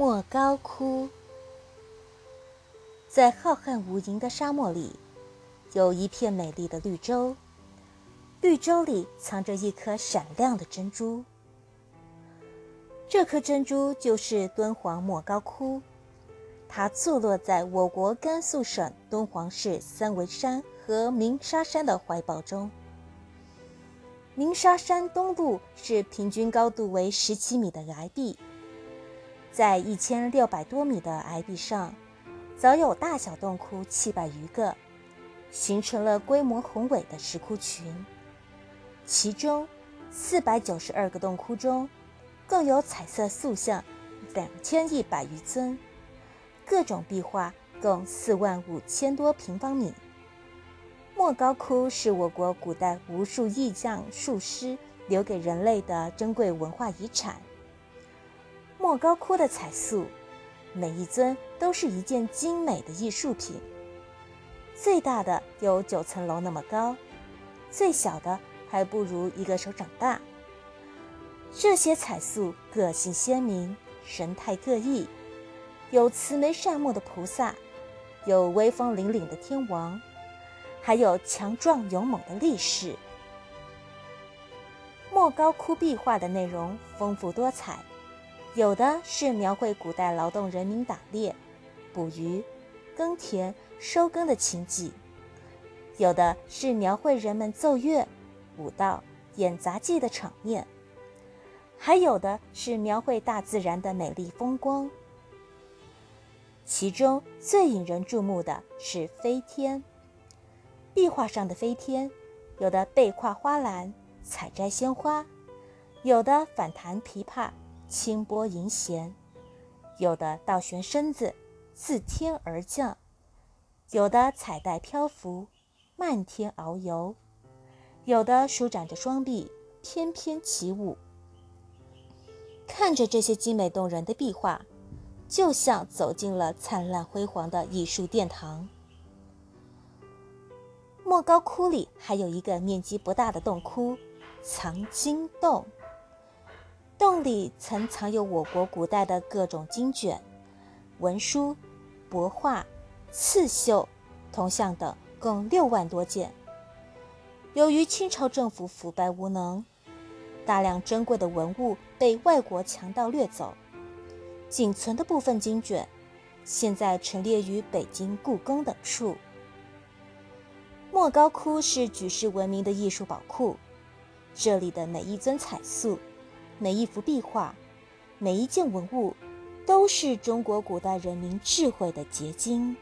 莫高窟，在浩瀚无垠的沙漠里，有一片美丽的绿洲。绿洲里藏着一颗闪亮的珍珠。这颗珍珠就是敦煌莫高窟，它坐落在我国甘肃省敦煌市三围山和鸣沙山的怀抱中。鸣沙山东麓是平均高度为十七米的崖壁。在一千六百多米的崖壁上，早有大小洞窟七百余个，形成了规模宏伟的石窟群。其中，四百九十二个洞窟中，共有彩色塑像两千一百余尊，各种壁画共四万五千多平方米。莫高窟是我国古代无数艺匠术师留给人类的珍贵文化遗产。莫高窟的彩塑，每一尊都是一件精美的艺术品。最大的有九层楼那么高，最小的还不如一个手掌大。这些彩塑个性鲜明，神态各异，有慈眉善目的菩萨，有威风凛凛的天王，还有强壮勇猛的力士。莫高窟壁画的内容丰富多彩。有的是描绘古代劳动人民打猎、捕鱼、耕田、收耕的情景；有的是描绘人们奏乐、舞蹈、演杂技的场面；还有的是描绘大自然的美丽风光。其中最引人注目的是飞天。壁画上的飞天，有的背挎花篮，采摘鲜花；有的反弹琵琶。清波银弦，有的倒悬身子，自天而降；有的彩带漂浮，漫天遨游；有的舒展着双臂，翩翩起舞。看着这些精美动人的壁画，就像走进了灿烂辉煌的艺术殿堂。莫高窟里还有一个面积不大的洞窟——藏经洞。洞里曾藏有我国古代的各种经卷、文书、帛画、刺绣、铜像等，共六万多件。由于清朝政府腐败无能，大量珍贵的文物被外国强盗掠走，仅存的部分经卷，现在陈列于北京故宫等处。莫高窟是举世闻名的艺术宝库，这里的每一尊彩塑。每一幅壁画，每一件文物，都是中国古代人民智慧的结晶。